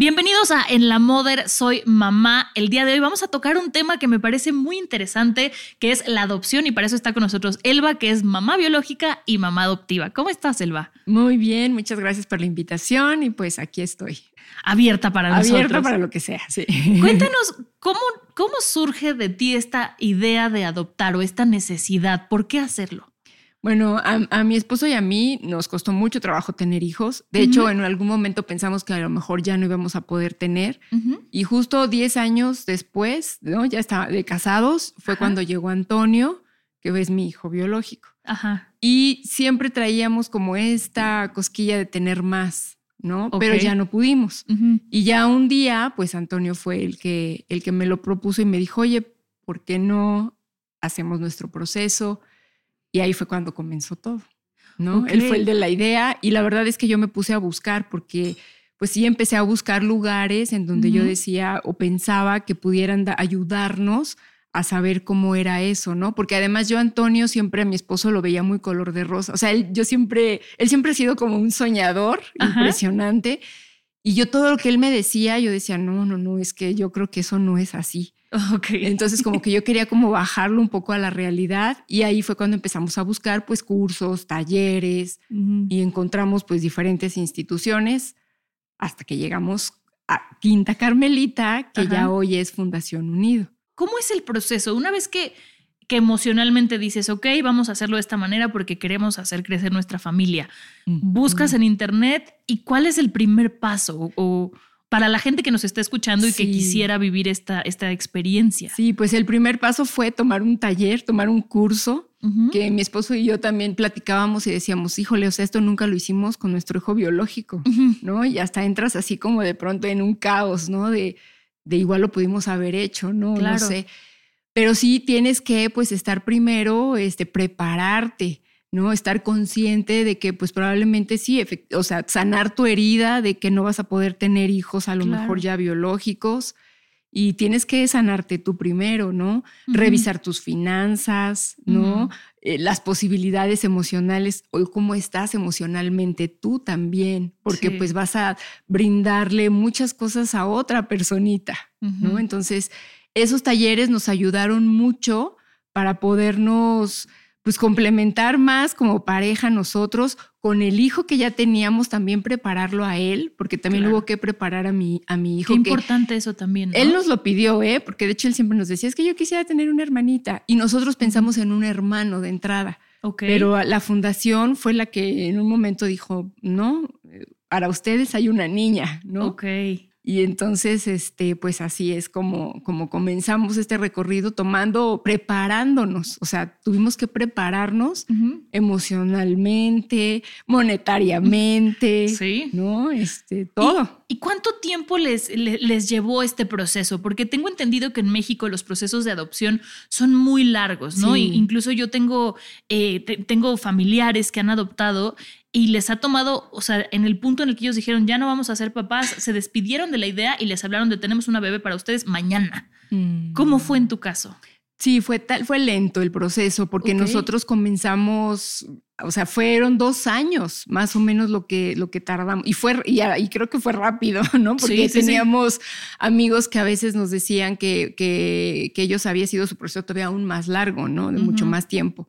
Bienvenidos a En la Mother, soy mamá. El día de hoy vamos a tocar un tema que me parece muy interesante, que es la adopción y para eso está con nosotros Elba, que es mamá biológica y mamá adoptiva. ¿Cómo estás, Elba? Muy bien, muchas gracias por la invitación y pues aquí estoy. Abierta para nosotros. Abierta para lo que sea, sí. Cuéntanos, ¿cómo, ¿cómo surge de ti esta idea de adoptar o esta necesidad? ¿Por qué hacerlo? Bueno, a, mi esposo y a mí nos costó mucho trabajo tener hijos. De hecho, en algún momento pensamos que a lo mejor ya no íbamos a poder tener. Y justo 10 años después, ¿no? ya está de casados, fue cuando llegó Antonio, que es mi hijo biológico. Ajá. Y siempre traíamos como esta cosquilla de tener más, ¿no? Pero ya no pudimos. Y ya un día, pues Antonio fue el que, el que me lo propuso y me dijo, oye, ¿por qué no hacemos nuestro proceso? Y ahí fue cuando comenzó todo, ¿no? Él fue el de la idea y la verdad es que yo me puse a buscar porque pues sí empecé a buscar lugares en donde yo decía o pensaba que pudieran ayudarnos a saber cómo era eso, ¿no? Porque además yo Antonio siempre a mi esposo lo veía muy color de rosa, o sea, él, yo siempre, él siempre ha sido como un soñador impresionante y yo todo lo que él me decía, yo decía, no, no, no, es que yo creo que eso no es así. Okay. Entonces como que yo quería como bajarlo un poco a la realidad y ahí fue cuando empezamos a buscar pues cursos, talleres y encontramos pues diferentes instituciones hasta que llegamos a Quinta Carmelita, que ya hoy es Fundación Unido. ¿Cómo es el proceso? Una vez que, que emocionalmente dices, ok, vamos a hacerlo de esta manera porque queremos hacer crecer nuestra familia, buscas en internet y cuál es el primer paso o para la gente que nos está escuchando y que quisiera vivir esta, esta experiencia. Sí, pues el primer paso fue tomar un taller, tomar un curso, que mi esposo y yo también platicábamos y decíamos, híjole, o sea, esto nunca lo hicimos con nuestro hijo biológico, ¿no? Y hasta entras así como de pronto en un caos, ¿no? De, de igual lo pudimos haber hecho, ¿no? No sé. Pero sí tienes que, pues, estar primero, este, prepararte ¿no? Estar consciente de que pues probablemente sí, o sea, sanar tu herida de que no vas a poder tener hijos a lo mejor ya biológicos y tienes que sanarte tú primero, ¿no? Revisar tus finanzas, ¿no? Eh, las posibilidades emocionales o cómo estás emocionalmente tú también, porque pues vas a brindarle muchas cosas a otra personita, ¿no? Entonces, esos talleres nos ayudaron mucho para podernos pues complementar más como pareja nosotros con el hijo que ya teníamos también prepararlo a él porque también hubo que preparar a mi a mi hijo Qué importante eso también él nos lo pidió eh porque de hecho él siempre nos decía es que yo quisiera tener una hermanita y nosotros pensamos en un hermano de entrada. Pero la fundación fue la que en un momento dijo no para ustedes hay una niña no Ok. Y entonces, este, pues así es como, como comenzamos este recorrido tomando, preparándonos. O sea, tuvimos que prepararnos emocionalmente, monetariamente, sí. ¿no? Este, todo. ¿Y, cuánto tiempo les, les, llevó este proceso? Porque tengo entendido que en México los procesos de adopción son muy largos, ¿no? incluso yo tengo, eh, tengo familiares que han adoptado y les ha tomado, o sea, en el punto en el que ellos dijeron, ya no vamos a ser papás, se despidieron de la idea y les hablaron de tenemos una bebé para ustedes mañana. Mm. ¿Cómo fue en tu caso? Sí, fue tal, fue lento el proceso porque nosotros comenzamos, o sea, fueron dos años más o menos lo que, lo que tardamos y fue y, creo que fue rápido, ¿no? Porque teníamos amigos que a veces nos decían que, que, que, ellos había sido su proceso todavía aún más largo, ¿no? De mucho más tiempo.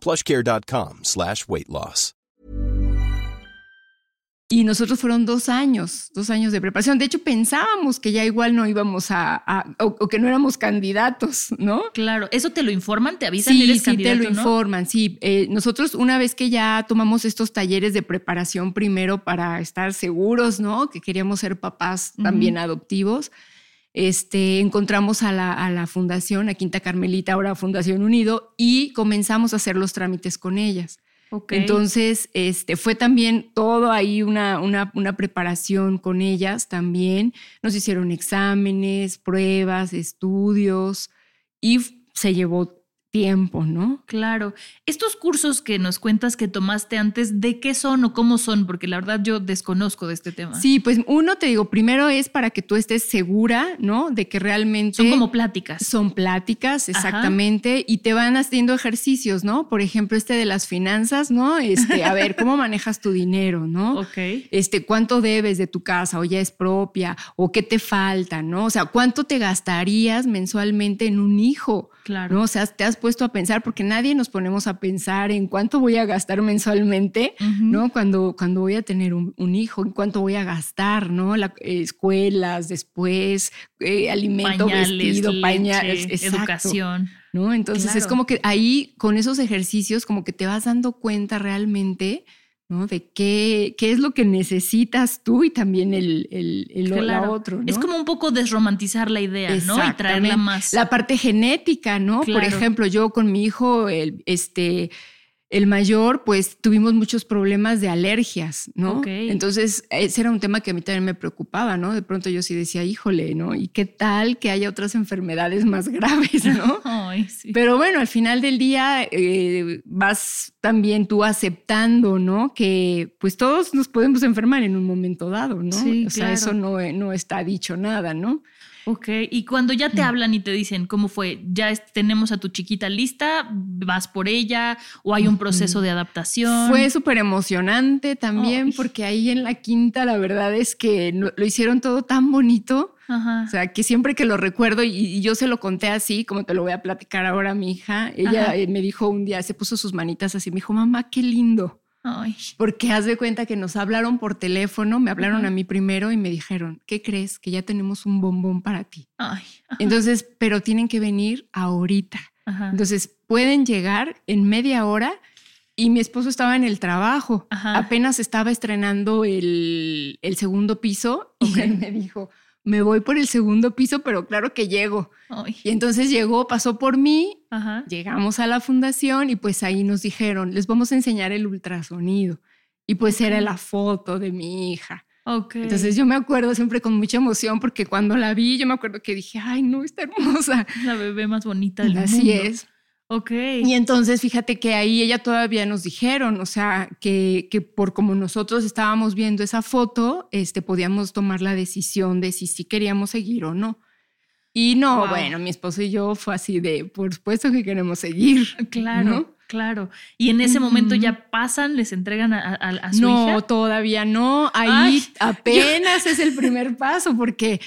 plushcare.com slash weight loss. Y nosotros fueron dos años, dos años de preparación. De hecho, pensábamos que ya igual no íbamos a, o, que no éramos candidatos, ¿no? Claro, eso te lo informan, te avisan. Sí, sí, te lo informan, sí. Eh, nosotros una vez que ya tomamos estos talleres de preparación primero para estar seguros, ¿no? Que queríamos ser papás también adoptivos, este, encontramos a la, fundación, a Quinta Carmelita, ahora Fundación Unido, y comenzamos a hacer los trámites con ellas. Entonces, este, fue también todo ahí una, una, una, preparación con ellas también. Nos hicieron exámenes, pruebas, estudios y se llevó tiempo, ¿no? Claro. Estos cursos que nos cuentas que tomaste antes, ¿de qué son o cómo son? Porque la verdad yo desconozco de este tema. Sí, pues uno te digo, primero es para que tú estés segura, ¿no? De que realmente... Son como pláticas. Son pláticas, exactamente, y te van haciendo ejercicios, ¿no? Por ejemplo, este de las finanzas, ¿no? Este, a ver, ¿cómo manejas tu dinero, ¿no? Ok. Este, ¿cuánto debes de tu casa o ya es propia? ¿O qué te falta, ¿no? O sea, ¿cuánto te gastarías mensualmente en un hijo? Claro. ¿no? O sea, te has puesto a pensar, porque nadie nos ponemos a pensar en cuánto voy a gastar mensualmente, ¿no? Cuando, cuando voy a tener un, hijo, en cuánto voy a gastar, ¿no? La, escuelas, después, eh, alimento, vestido, pañales, educación. ¿no? Entonces es como que ahí, con esos ejercicios, como que te vas dando cuenta realmente ¿no? De qué, qué es lo que necesitas tú y también el, el, otro. Es como un poco desromantizar la idea, ¿no? Y traerla más. La parte genética, ¿no? Por ejemplo, yo con mi hijo, el, este, el mayor, pues tuvimos muchos problemas de alergias, ¿no? Entonces, ese era un tema que a mí también me preocupaba, ¿no? De pronto yo sí decía, híjole, ¿no? ¿Y qué tal que haya otras enfermedades más graves, ¿no? Ay, sí. Pero bueno, al final del día eh, vas también tú aceptando, ¿no? Que pues todos nos podemos enfermar en un momento dado, ¿no? Sí, o sea, eso no, no está dicho nada, ¿no? Ok, y cuando ya te mm. hablan y te dicen cómo fue, ya tenemos a tu chiquita lista, vas por ella o hay un proceso de adaptación. Fue súper emocionante también porque ahí en la quinta la verdad es que lo hicieron todo tan bonito. O sea, que siempre que lo recuerdo y, yo se lo conté así, como te lo voy a platicar ahora a mi hija, ella eh, me dijo un día, se puso sus manitas así, me dijo, mamá, qué lindo. Porque haz de cuenta que nos hablaron por teléfono, me hablaron a mí primero y me dijeron, ¿qué crees? Que ya tenemos un bombón para ti. Entonces, pero tienen que venir ahorita. Entonces, pueden llegar en media hora y mi esposo estaba en el trabajo. Apenas estaba estrenando el, segundo piso y él me dijo, me voy por el segundo piso, pero claro que llego. Y entonces llegó, pasó por mí, llegamos a la fundación y pues ahí nos dijeron, les vamos a enseñar el ultrasonido. Y pues era la foto de mi hija. Entonces yo me acuerdo siempre con mucha emoción porque cuando la vi, yo me acuerdo que dije, ay, no, está hermosa. La bebé más bonita del Así mundo. Así es. Ok. Y entonces fíjate que ahí ella todavía nos dijeron, o sea, que, que, por como nosotros estábamos viendo esa foto, este, podíamos tomar la decisión de si sí queríamos seguir o no. Y no, bueno, mi esposo y yo fue así de, por supuesto que queremos seguir. Claro. Claro. Y en ese momento ya pasan, les entregan a, a, su no, hija. No, todavía no. Ahí apenas es el primer paso porque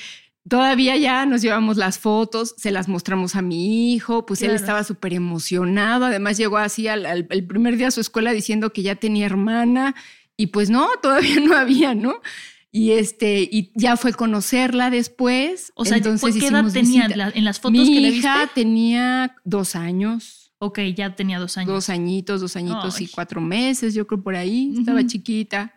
Todavía ya nos llevamos las fotos, se las mostramos a mi hijo, pues él estaba súper emocionado, además llegó así al, el primer día a su escuela diciendo que ya tenía hermana y pues no, todavía no había, ¿no? Y este, y ya fue conocerla después. O sea, entonces ¿qué edad tenía en las fotos mi que le hija tenía dos años. Ok, ya tenía dos años. Dos añitos, dos añitos y cuatro meses, yo creo por ahí, estaba chiquita.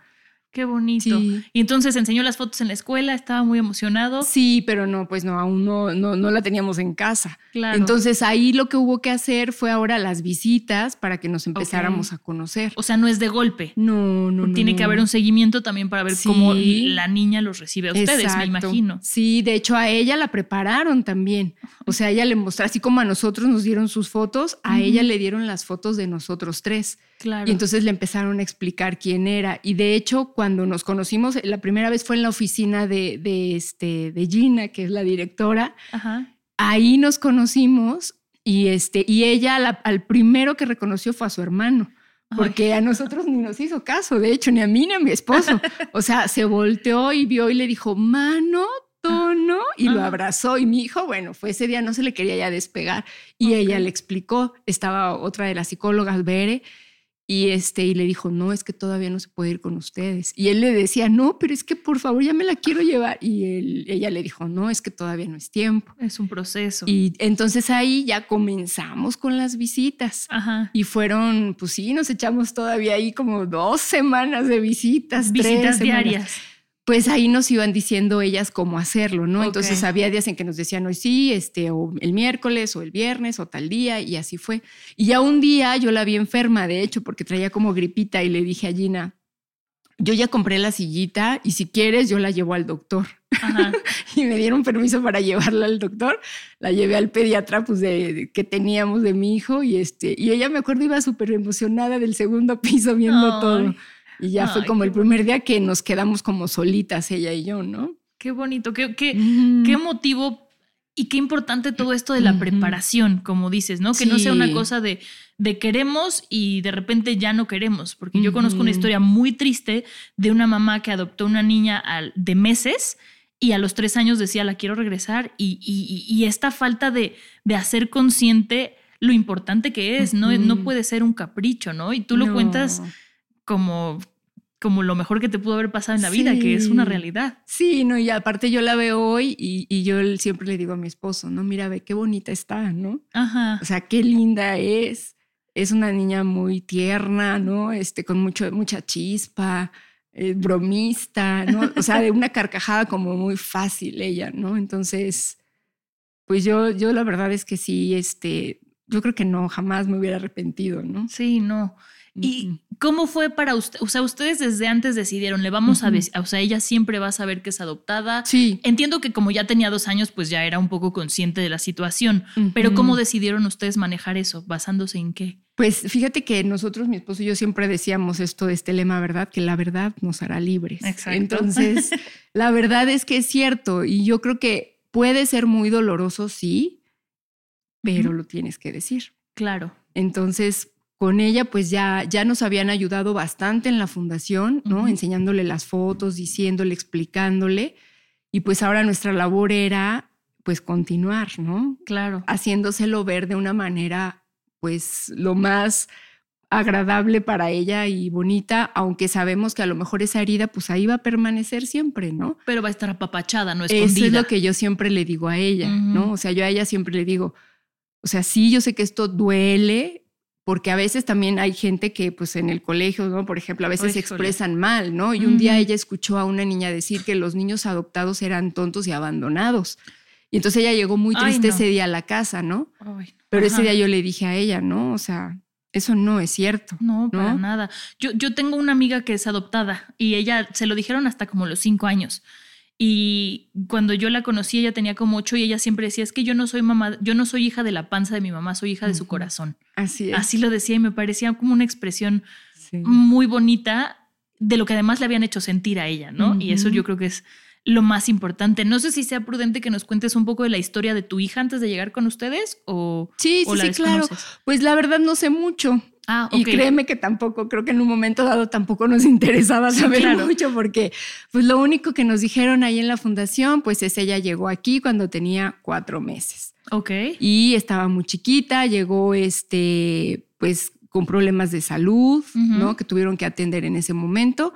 Qué bonito. Y entonces enseñó las fotos en la escuela, estaba muy emocionado. Sí, pero no, pues no, aún no, no, no la teníamos en casa. Claro. Entonces ahí lo que hubo que hacer fue ahora las visitas para que nos empezáramos a conocer. O sea, no es de golpe. No, no, Tiene que haber un seguimiento también para ver cómo la niña los recibe a ustedes, me imagino. Sí, de hecho a ella la prepararon también. O sea, ella le mostró, así como a nosotros nos dieron sus fotos, a ella le dieron las fotos de nosotros tres. Claro. Y entonces le empezaron a explicar quién era. Y de hecho, cuando nos conocimos, la primera vez fue en la oficina de, de, este, de Gina, que es la directora. Ahí nos conocimos y, este, y ella al primero que reconoció fue a su hermano. Porque a nosotros ni nos hizo caso, de hecho, ni a mí ni a mi esposo. O sea, se volteó y vio y le dijo, mano, tono, y lo abrazó. Y mi hijo, bueno, fue ese día, no se le quería ya despegar. Y ella le explicó, estaba otra de las psicólogas, Bere, y, este, y le dijo, no, es que todavía no se puede ir con ustedes. Y él le decía, no, pero es que por favor ya me la quiero llevar. Y él, ella le dijo, no, es que todavía no es tiempo. Es un proceso. Y entonces ahí ya comenzamos con las visitas. Ajá. Y fueron, pues sí, nos echamos todavía ahí como dos semanas de visitas. Visitas diarias. Pues ahí nos iban diciendo ellas cómo hacerlo, ¿no? Entonces había días en que nos decían hoy sí, este, o el miércoles, o el viernes, o tal día, y así fue. Y ya un día yo la vi enferma, de hecho, porque traía como gripita, y le dije a Gina, yo ya compré la sillita y si quieres yo la llevo al doctor. y me dieron permiso para llevarla al doctor. La llevé al pediatra pues de, que teníamos de mi hijo y este y ella me acuerdo iba súper emocionada del segundo piso viendo todo. Y ya fue como el primer día que nos quedamos como solitas, ella y yo, ¿no? Qué bonito, qué, qué, qué motivo y qué importante todo esto de la preparación, como dices, ¿no? Que no sea una cosa de, de, queremos y de repente ya no queremos, porque yo conozco una historia muy triste de una mamá que adoptó una niña de meses y a los tres años decía, la quiero regresar, y, y, esta falta de, de hacer consciente lo importante que es, ¿no? No puede ser un capricho, ¿no? Y tú lo cuentas como como lo mejor que te pudo haber pasado en la vida, que es una realidad. Sí, no, y aparte yo la veo hoy y, yo siempre le digo a mi esposo, no, mira, ve qué bonita está, ¿no? Ajá. O sea, qué linda es. Es una niña muy tierna, ¿no? Este, con mucho, mucha chispa, eh, bromista, ¿no? O sea, de una carcajada como muy fácil ella, ¿no? Entonces, pues yo, yo la verdad es que sí, este, yo creo que no, jamás me hubiera arrepentido, ¿no? Sí, no. ¿Y cómo fue para usted? O sea, ustedes desde antes decidieron, le vamos a ver, o sea, ella siempre va a saber que es adoptada. Sí. Entiendo que como ya tenía dos años, pues ya era un poco consciente de la situación, pero ¿cómo decidieron ustedes manejar eso? ¿Basándose en qué? Pues fíjate que nosotros, mi esposo y yo siempre decíamos esto de este lema, ¿verdad? Que la verdad nos hará libres. Exacto. Entonces, la verdad es que es cierto y yo creo que puede ser muy doloroso, sí, pero lo tienes que decir. Claro. Entonces, con ella pues ya, ya nos habían ayudado bastante en la fundación, ¿no? Enseñándole las fotos, diciéndole, explicándole. Y pues ahora nuestra labor era pues continuar, ¿no? Claro. Haciéndoselo ver de una manera pues lo más agradable para ella y bonita, aunque sabemos que a lo mejor esa herida pues ahí va a permanecer siempre, ¿no? Pero va a estar apapachada, no escondida. Eso es lo que yo siempre le digo a ella, ¿no? O sea, yo a ella siempre le digo, o sea, sí, yo sé que esto duele, porque a veces también hay gente que pues en el colegio, ¿no? Por ejemplo, a veces se expresan mal, ¿no? Y un día ella escuchó a una niña decir que los niños adoptados eran tontos y abandonados. Y entonces ella llegó muy triste ese día a la casa, ¿no? Pero ese día yo le dije a ella, ¿no? O sea, eso no es cierto. No, para nada. Yo, yo tengo una amiga que es adoptada y ella se lo dijeron hasta como los cinco años. Y cuando yo la conocí, ella tenía como ocho y ella siempre decía, es que yo no soy mamá, yo no soy hija de la panza de mi mamá, soy hija de su corazón. Así es. Así lo decía y me parecía como una expresión muy bonita de lo que además le habían hecho sentir a ella, ¿no? Y eso yo creo que es lo más importante. No sé si sea prudente que nos cuentes un poco de la historia de tu hija antes de llegar con ustedes o... Sí, sí, sí, claro. Pues la verdad no sé mucho. Ah, Y créeme que tampoco, creo que en un momento dado tampoco nos interesaba saber mucho porque pues lo único que nos dijeron ahí en la fundación pues es ella llegó aquí cuando tenía cuatro meses. Ok. Y estaba muy chiquita, llegó este pues con problemas de salud, ¿no? Que tuvieron que atender en ese momento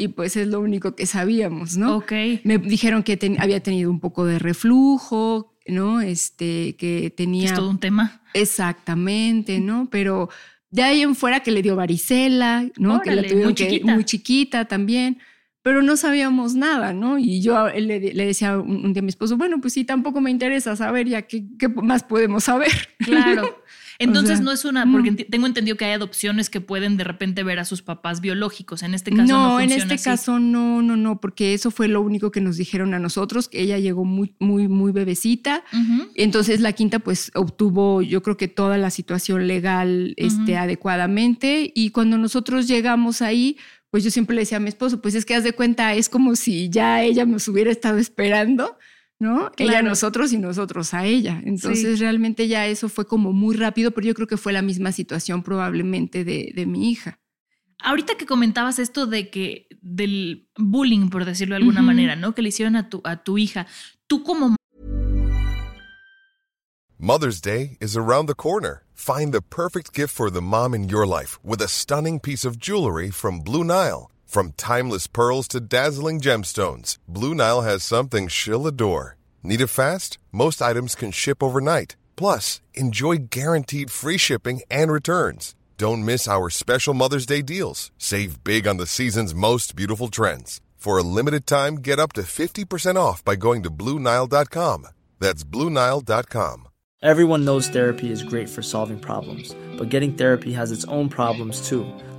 y pues es lo único que sabíamos, ¿no? Ok. Me dijeron que había tenido un poco de reflujo, ¿no? Este, que tenía... Es todo un tema. Exactamente, ¿no? Pero de ahí en fuera que le dio varicela, ¿no? que la tuvieron muy, chiquita. muy chiquita también, pero no sabíamos nada, ¿no? Y yo le, le decía un, día a mi esposo, bueno, pues sí, tampoco me interesa saber ya qué, qué más podemos saber. Claro. Entonces no es una, porque tengo entendido que hay adopciones que pueden de repente ver a sus papás biológicos. En este caso no. No, en este caso no, no, no, porque eso fue lo único que nos dijeron a nosotros, que ella llegó muy, muy, muy bebecita. Entonces la quinta pues obtuvo, yo creo que toda la situación legal este, adecuadamente. Y cuando nosotros llegamos ahí, pues yo siempre le decía a mi esposo, pues es que haz de cuenta, es como si ya ella nos hubiera estado esperando ¿no? Ella a nosotros y nosotros a ella. Entonces realmente ya eso fue como muy rápido, pero yo creo que fue la misma situación probablemente de, de mi hija. Ahorita que comentabas esto de que del bullying, por decirlo de alguna manera, ¿no? Que le hicieron a tu, a tu hija, tú como Mother's Day is around the corner. Find the perfect gift for the mom in your life with a stunning piece of jewelry from Blue Nile. From timeless pearls to dazzling gemstones, Blue Nile has something she'll adore. Need it fast? Most items can ship overnight. Plus, enjoy guaranteed free shipping and returns. Don't miss our special Mother's Day deals. Save big on the season's most beautiful trends. For a limited time, get up to 50% off by going to BlueNile.com. That's BlueNile.com. Everyone knows therapy is great for solving problems, but getting therapy has its own problems too,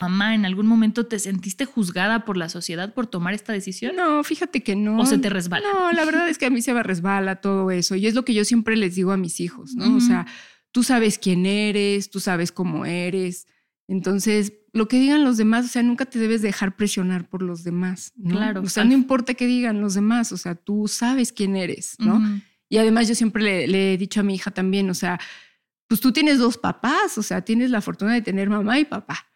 Mamá, ¿en algún momento te sentiste juzgada por la sociedad por tomar esta decisión? No, fíjate que no. ¿O se te resbala? No, la verdad es que a mí se me resbala todo eso. Y es lo que yo siempre les digo a mis hijos, ¿no? O sea, tú sabes quién eres, tú sabes cómo eres. Entonces, lo que digan los demás, o sea, nunca te debes dejar presionar por los demás. ¿no? Claro. O sea, no importa qué digan los demás, o sea, tú sabes quién eres, ¿no? Y además yo siempre le, le, he dicho a mi hija también, o sea, pues tú tienes dos papás, o sea, tienes la fortuna de tener mamá y papá.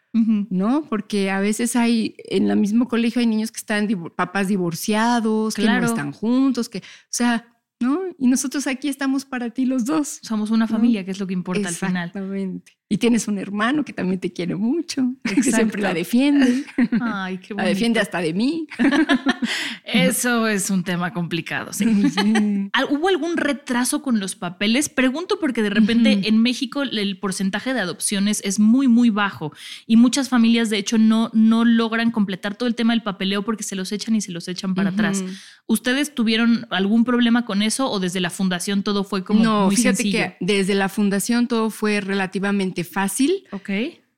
¿No? Porque a veces hay, en el mismo colegio hay niños que están papás divorciados, claro. que no están juntos, que, o sea, ¿no? Y nosotros aquí estamos para ti los dos. Somos una familia, ¿no? que es lo que importa al final. Exactamente. Y tienes un hermano que también te quiere mucho, Exacto. que siempre la defiende. Ay, qué bonito. La defiende hasta de mí. Eso es un tema complicado. Sí. ¿Hubo algún retraso con los papeles? Pregunto porque de repente uh -huh. en México el porcentaje de adopciones es muy, muy bajo y muchas familias de hecho no, no logran completar todo el tema del papeleo porque se los echan y se los echan para uh -huh. atrás. ¿Ustedes tuvieron algún problema con eso o desde la fundación todo fue como no, muy fíjate sencillo? que desde la fundación todo fue relativamente fácil. Ok.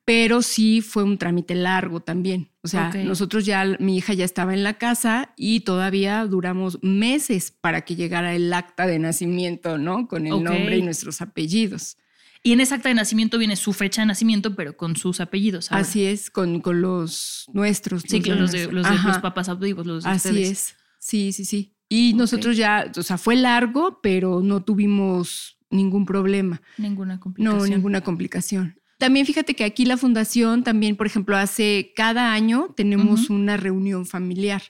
Pero sí fue un trámite largo también. O sea, okay. nosotros ya, mi hija ya estaba en la casa y todavía duramos meses para que llegara el acta de nacimiento, ¿no? Con el okay. nombre y nuestros apellidos. Y en esa acta de nacimiento viene su fecha de nacimiento, pero con sus apellidos. Ahora. Así es, con, con los nuestros. Sí, los, los, de, los, de, los papás adoptivos, los de Así ustedes. es. Sí, sí, sí. Y okay. nosotros ya, o sea, fue largo, pero no tuvimos ningún problema. Ninguna complicación. No, ninguna complicación. También fíjate que aquí la fundación también, por ejemplo, hace cada año tenemos uh -huh. una reunión familiar.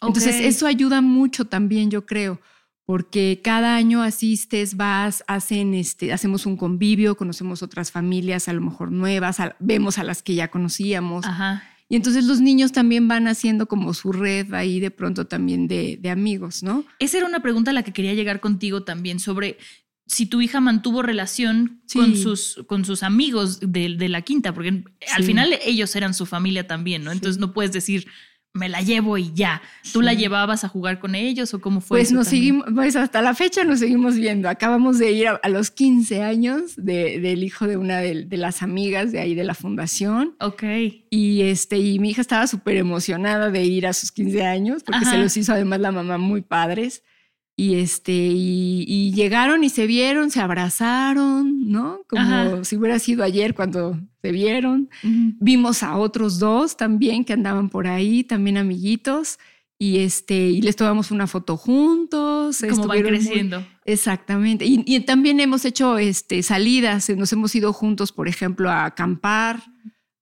Okay. Entonces, eso ayuda mucho también, yo creo, porque cada año asistes, vas, hacen este, hacemos un convivio, conocemos otras familias, a lo mejor nuevas, a, vemos a las que ya conocíamos. Ajá. Y entonces los niños también van haciendo como su red ahí de pronto también de, de amigos, ¿no? Esa era una pregunta a la que quería llegar contigo también sobre si tu hija mantuvo relación sí. con, sus, con sus amigos de, de la quinta, porque sí. al final ellos eran su familia también, ¿no? Entonces no puedes decir, me la llevo y ya. ¿Tú la llevabas a jugar con ellos o cómo fue? Pues nos también? seguimos, pues hasta la fecha nos seguimos viendo. Acabamos de ir a, a los 15 años de, del hijo de una de, de, las amigas de ahí de la fundación. Ok. Y, este, y mi hija estaba súper emocionada de ir a sus 15 años porque Ajá. se los hizo además la mamá muy padres. Y este, y, y, llegaron y se vieron, se abrazaron, ¿no? Como Ajá. si hubiera sido ayer cuando se vieron. Uh -huh. Vimos a otros dos también que andaban por ahí, también amiguitos. Y este, y les tomamos una foto juntos. Como van creciendo. Muy, exactamente. Y, y, también hemos hecho este, salidas, nos hemos ido juntos, por ejemplo, a acampar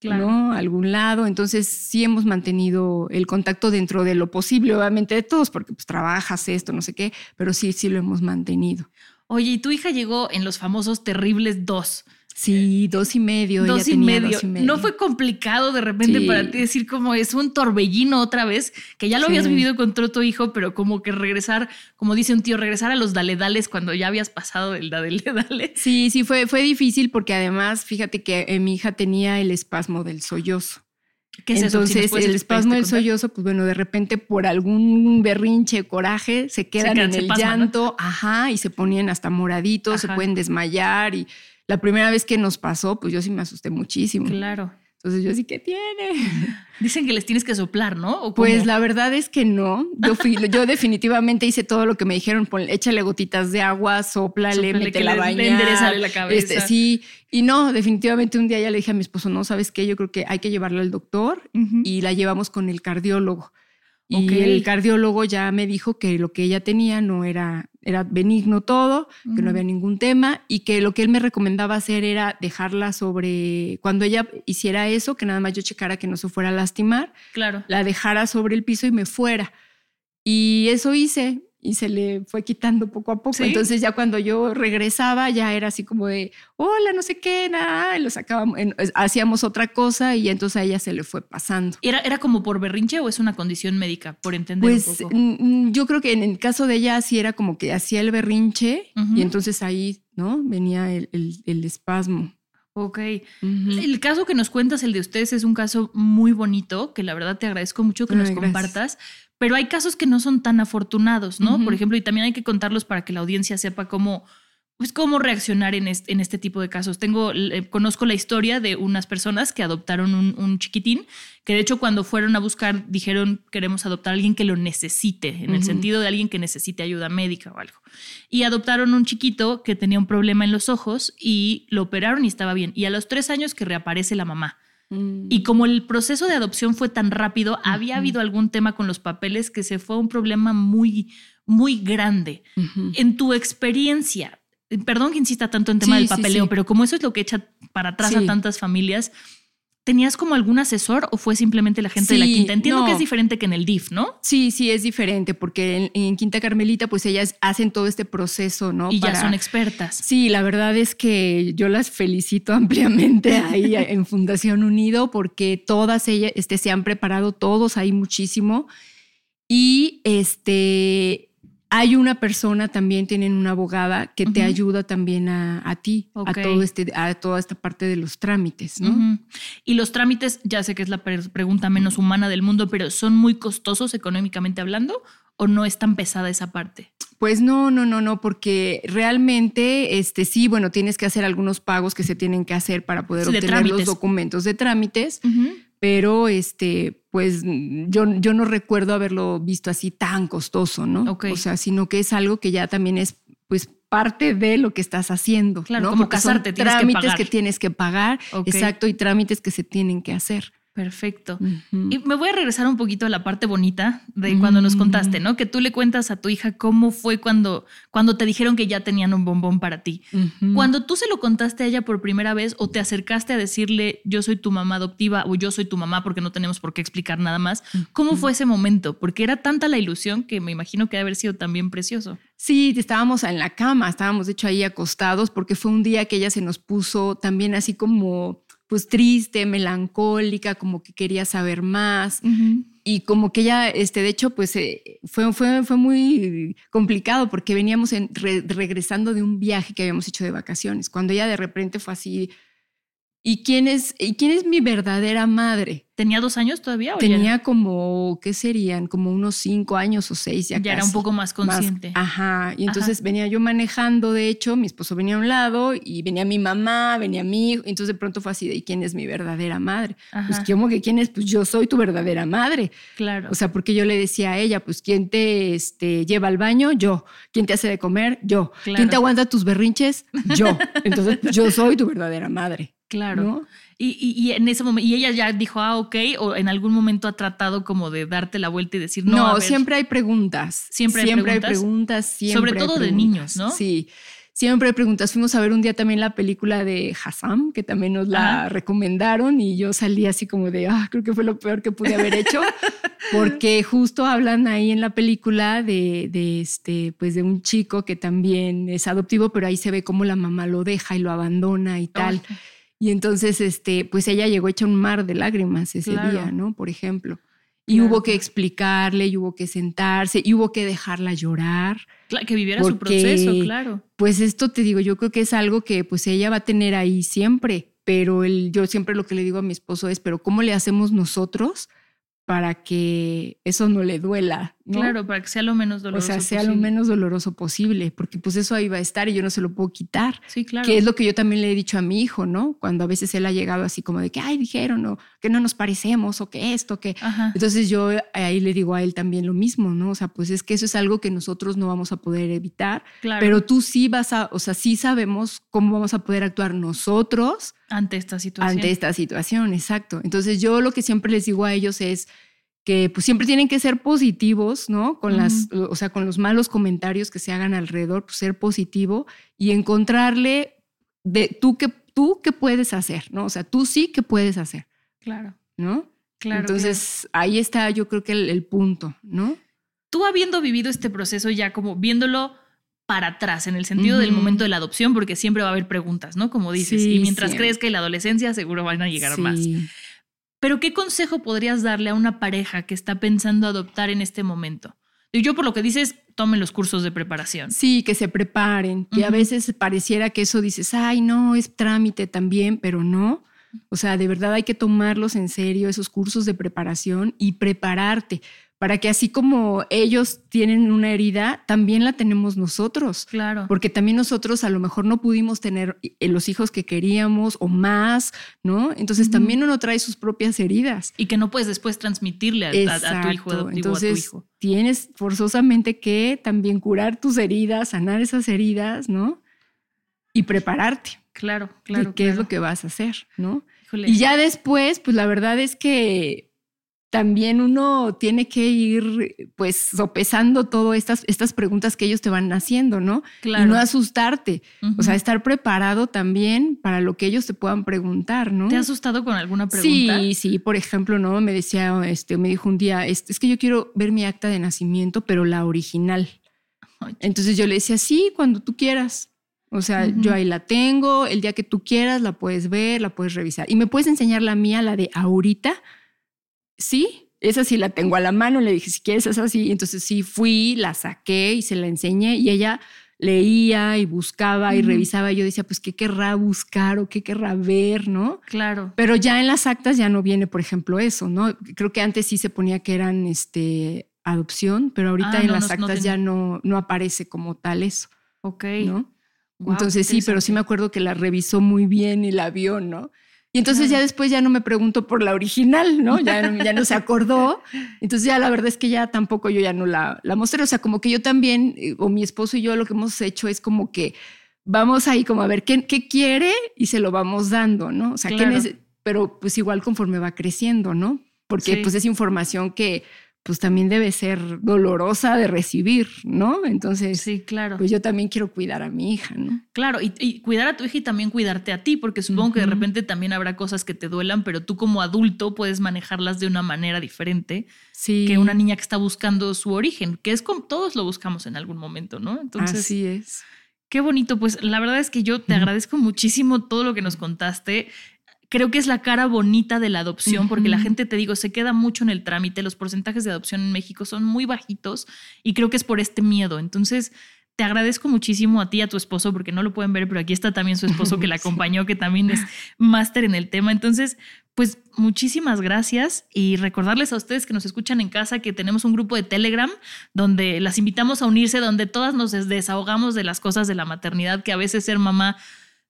claro. ¿no? A algún lado. Entonces sí hemos mantenido el contacto dentro de lo posible, obviamente de todos, porque pues trabajas esto, no sé qué, pero sí, sí lo hemos mantenido. Oye, y tu hija llegó en los famosos terribles dos. Sí, dos y medio. Dos, y medio. dos y medio. No fue complicado de repente sí. para ti decir como es un torbellino otra vez, que ya lo sí. habías vivido con tu hijo, pero como que regresar, como dice un tío, regresar a los daledales cuando ya habías pasado el dale dale. Sí, sí, fue, fue difícil porque además, fíjate que eh, mi hija tenía el espasmo del sollozo. ¿Qué es Entonces, eso? Si el espasmo del sollozo, pues bueno, de repente por algún berrinche, coraje, se quedan, se quedan en el llanto, ¿no? ajá, y se ponían hasta moraditos, ajá. se pueden desmayar y la primera vez que nos pasó, pues yo sí me asusté muchísimo. Claro. Entonces yo sí, ¿qué tiene? Dicen que les tienes que soplar, ¿no? pues la verdad es que no. Yo fui, yo definitivamente hice todo lo que me dijeron, pon, échale gotitas de agua, soplale, mete la baña. la cabeza. Este, sí, y no, definitivamente un día ya le dije a mi esposo, no, ¿sabes qué? Yo creo que hay que llevarla al doctor uh -huh. y la llevamos con el cardiólogo. Y okay. el cardiólogo ya me dijo que lo que ella tenía no era, era benigno todo, que no había ningún tema y que lo que él me recomendaba hacer era dejarla sobre, cuando ella hiciera eso, que nada más yo checara que no se fuera a lastimar, claro. la dejara sobre el piso y me fuera. Y eso hice. Y se le fue quitando poco a poco. Entonces ya cuando yo regresaba ya era así como de, hola, no sé qué, nada, y lo sacábamos, hacíamos otra cosa y entonces a ella se le fue pasando. ¿Era, ¿Era como por berrinche o es una condición médica, por entender pues, un poco? Mm, yo creo que en el caso de ella sí era como que hacía el berrinche y entonces ahí, ¿no? Venía el, el, espasmo. Ok. El caso que nos cuentas, el de ustedes, es un caso muy bonito, que la verdad te agradezco mucho que nos compartas, pero hay casos que no son tan afortunados, ¿no? Por ejemplo, y también hay que contarlos para que la audiencia sepa cómo, pues cómo reaccionar en este, en este tipo de casos. Tengo, conozco la historia de unas personas que adoptaron un, chiquitín, que de hecho cuando fueron a buscar dijeron queremos adoptar a alguien que lo necesite, en el sentido de alguien que necesite ayuda médica o algo. Y adoptaron un chiquito que tenía un problema en los ojos y lo operaron y estaba bien. Y a los tres años que reaparece la mamá. Mm. Y como el proceso de adopción fue tan rápido, había habido algún tema con los papeles que se fue un problema muy, muy grande. En tu experiencia, perdón que insista tanto en tema del papeleo, pero como eso es lo que echa para atrás a tantas familias, ¿Tenías como algún asesor o fue simplemente la gente de la Quinta? Entiendo que es diferente que en el DIF, ¿no? Sí, sí, es diferente porque en, Quinta Carmelita pues ellas hacen todo este proceso, ¿no? Y ya son expertas. Sí, la verdad es que yo las felicito ampliamente ahí en Fundación Unido porque todas ellas este, se han preparado, todos ahí muchísimo. Y este, hay una persona también, tienen una abogada que te ayuda también a, ti, a, todo este, a toda esta parte de los trámites, ¿no? Y los trámites, ya sé que es la pregunta menos humana del mundo, pero ¿son muy costosos económicamente hablando o no es tan pesada esa parte? Pues no, no, no, no, porque realmente, este, sí, bueno, tienes que hacer algunos pagos que se tienen que hacer para poder obtener los documentos de trámites, pero este, pues yo, yo no recuerdo haberlo visto así tan costoso, ¿no? O sea, sino que es algo que ya también es, pues, parte de lo que estás haciendo. Claro, ¿no? como casarte, tienes trámites que, tienes que pagar, exacto, y trámites que se tienen que hacer. Perfecto. Y me voy a regresar un poquito a la parte bonita de cuando nos contaste, ¿no? Que tú le cuentas a tu hija cómo fue cuando, cuando te dijeron que ya tenían un bombón para ti. Cuando tú se lo contaste a ella por primera vez o te acercaste a decirle yo soy tu mamá adoptiva o yo soy tu mamá porque no tenemos por qué explicar nada más, ¿cómo fue ese momento? Porque era tanta la ilusión que me imagino que debe haber sido también precioso. Sí, estábamos en la cama, estábamos de hecho ahí acostados porque fue un día que ella se nos puso también así como pues triste, melancólica, como que quería saber más. Y como que ella, este, de hecho, pues eh, fue, fue, fue muy complicado porque veníamos regresando de un viaje que habíamos hecho de vacaciones, cuando ella de repente fue así, ¿y quién es, ¿y quién es mi verdadera madre? ¿Tenía dos años todavía? Tenía como, ¿qué serían? Como unos cinco años o seis ya. Ya era un poco más consciente. ajá. Y entonces venía yo manejando, de hecho, mi esposo venía a un lado y venía mi mamá, venía mi hijo. Entonces de pronto fue así de, ¿y quién es mi verdadera madre? Pues, ¿cómo que quién es? Pues yo soy tu verdadera madre. Claro. O sea, porque yo le decía a ella, pues, ¿quién te este, lleva al baño? Yo. ¿Quién te hace de comer? Yo. ¿Quién te aguanta tus berrinches? Yo. Entonces, pues, yo soy tu verdadera madre. Claro. Y, en ese momento, y ella ya dijo, ah, ok, o en algún momento ha tratado como de darte la vuelta y decir, no. No, siempre hay preguntas. Siempre hay siempre preguntas. Hay preguntas Sobre todo de niños, ¿no? Sí. Siempre hay preguntas. Fuimos a ver un día también la película de Hassam, que también nos la recomendaron, y yo salí así como de, ah, creo que fue lo peor que pude haber hecho, porque justo hablan ahí en la película de, de, este, pues de un chico que también es adoptivo, pero ahí se ve cómo la mamá lo deja y lo abandona y tal. Y entonces, este, pues ella llegó hecha un mar de lágrimas ese día, ¿no? Por ejemplo. Y hubo que explicarle, y hubo que sentarse, y hubo que dejarla llorar. Claro, que viviera su proceso, claro. Pues esto te digo, yo creo que es algo que pues ella va a tener ahí siempre, pero el, yo siempre lo que le digo a mi esposo es, pero ¿cómo le hacemos nosotros para que eso no le duela. Claro, para que sea lo menos doloroso. O sea, sea lo menos doloroso posible, porque pues eso ahí va a estar y yo no se lo puedo quitar. Sí, claro. Que es lo que yo también le he dicho a mi hijo, ¿no? Cuando a veces él ha llegado así como de que, ay, dijeron, o que no nos parecemos, o que esto, que. Entonces yo ahí le digo a él también lo mismo, ¿no? O sea, pues es que eso es algo que nosotros no vamos a poder evitar, claro. pero tú sí vas a, o sea, sí sabemos cómo vamos a poder actuar nosotros ante esta situación. Ante esta situación, exacto. Entonces yo lo que siempre les digo a ellos es que pues siempre tienen que ser positivos, ¿no? Con las, o sea, con los malos comentarios que se hagan alrededor, pues ser positivo y encontrarle de tú qué tú qué puedes hacer, ¿no? O sea, tú sí que puedes hacer. Claro. ¿No? Claro. Entonces, ahí está yo creo que el punto, ¿no? tú habiendo vivido este proceso ya como viéndolo para atrás, en el sentido del momento de la adopción, porque siempre va a haber preguntas, ¿no? Como dices, y mientras crees que la adolescencia seguro van a llegar más. Pero ¿qué consejo podrías darle a una pareja que está pensando adoptar en este momento? Y yo por lo que dices, tomen los cursos de preparación. Sí, que se preparen, que a veces pareciera que eso dices, ay, no, es trámite también, pero no. O sea, de verdad hay que tomarlos en serio, esos cursos de preparación y prepararte para que así como ellos tienen una herida, también la tenemos nosotros. Claro. Porque también nosotros a lo mejor no pudimos tener eh, los hijos que queríamos o más, ¿no? Entonces también uno trae sus propias heridas. Y que no puedes después transmitirle a, tu hijo adoptivo Entonces, a tu hijo. Tienes forzosamente que también curar tus heridas, sanar esas heridas, ¿no? Y prepararte. Claro, claro. qué es lo que vas a hacer, ¿no? Y ya después, pues la verdad es que también uno tiene que ir pues sopesando todas estas, estas preguntas que ellos te van haciendo, ¿no? Claro. Y no asustarte. O sea, estar preparado también para lo que ellos te puedan preguntar, ¿no? ¿Te ha asustado con alguna pregunta? Sí, sí. Por ejemplo, ¿no? Me decía, este, me dijo un día, es, es que yo quiero ver mi acta de nacimiento, pero la original. Entonces yo le decía, sí, cuando tú quieras. O sea, yo ahí la tengo, el día que tú quieras la puedes ver, la puedes revisar. Y me puedes enseñar la mía, la de ahorita sí, esa sí la tengo a la mano. Le dije, si quieres, es así. Entonces sí fui, la saqué y se la enseñé y ella leía y buscaba y revisaba. Y yo decía, pues, ¿qué querrá buscar o qué querrá ver, no? Claro. Pero ya en las actas ya no viene, por ejemplo, eso, ¿no? Creo que antes sí se ponía que eran este, adopción, pero ahorita ah, en las actas ya no, no aparece como tal eso. Ok. ¿No? Entonces sí, pero sí me acuerdo que la revisó muy bien y la vio, ¿no? Y entonces ya después ya no me pregunto por la original, ¿no? Ya no, ya no se acordó. Entonces ya la verdad es que ya tampoco yo ya no la, la mostré. O sea, como que yo también, eh, o mi esposo y yo lo que hemos hecho es como que vamos ahí como a ver qué, qué quiere y se lo vamos dando, ¿no? O sea, pero pues igual conforme va creciendo, ¿no? Porque pues es información que pues también debe ser dolorosa de recibir, ¿no? Entonces, sí, claro. Pues yo también quiero cuidar a mi hija, ¿no? Claro, y, cuidar a tu hija y también cuidarte a ti, porque supongo que de repente también habrá cosas que te duelan, pero tú como adulto puedes manejarlas de una manera diferente que una niña que está buscando su origen, que es como todos lo buscamos en algún momento, ¿no? Entonces, así es. Qué bonito, pues la verdad es que yo te agradezco muchísimo todo lo que nos contaste creo que es la cara bonita de la adopción, porque la gente, te digo, se queda mucho en el trámite, los porcentajes de adopción en México son muy bajitos y creo que es por este miedo. Entonces, te agradezco muchísimo a ti y a tu esposo, porque no lo pueden ver, pero aquí está también su esposo que la acompañó, que también es máster en el tema. Entonces, pues muchísimas gracias y recordarles a ustedes que nos escuchan en casa que tenemos un grupo de Telegram donde las invitamos a unirse, donde todas nos desahogamos de las cosas de la maternidad, que a veces ser mamá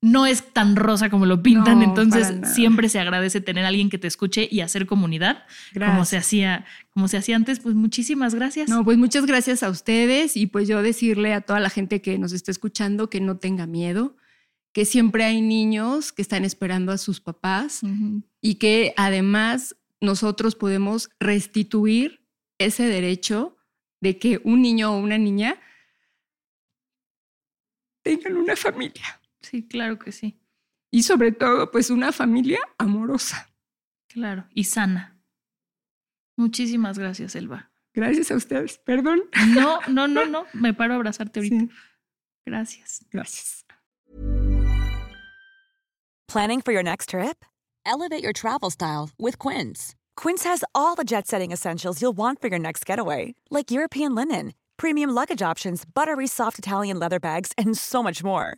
no es tan rosa como lo pintan, entonces siempre se agradece tener a alguien que te escuche y hacer comunidad, como se hacía, como se hacía antes, pues muchísimas gracias. No, pues muchas gracias a ustedes y pues yo decirle a toda la gente que nos está escuchando que no tenga miedo, que siempre hay niños que están esperando a sus papás y que además nosotros podemos restituir ese derecho de que un niño o una niña tengan una familia. Sí, claro que sí. Y sobre todo, pues una familia amorosa. Claro, y sana. Muchísimas gracias, Elba. Gracias a ustedes. Perdón. No, no, no, no. Me paro a abrazarte ahorita. Gracias. Gracias. Planning for your next trip? Elevate your travel style with Quince. Quince has all the jet setting essentials you'll want for your next getaway, like European linen, premium luggage options, buttery soft Italian leather bags, and so much more.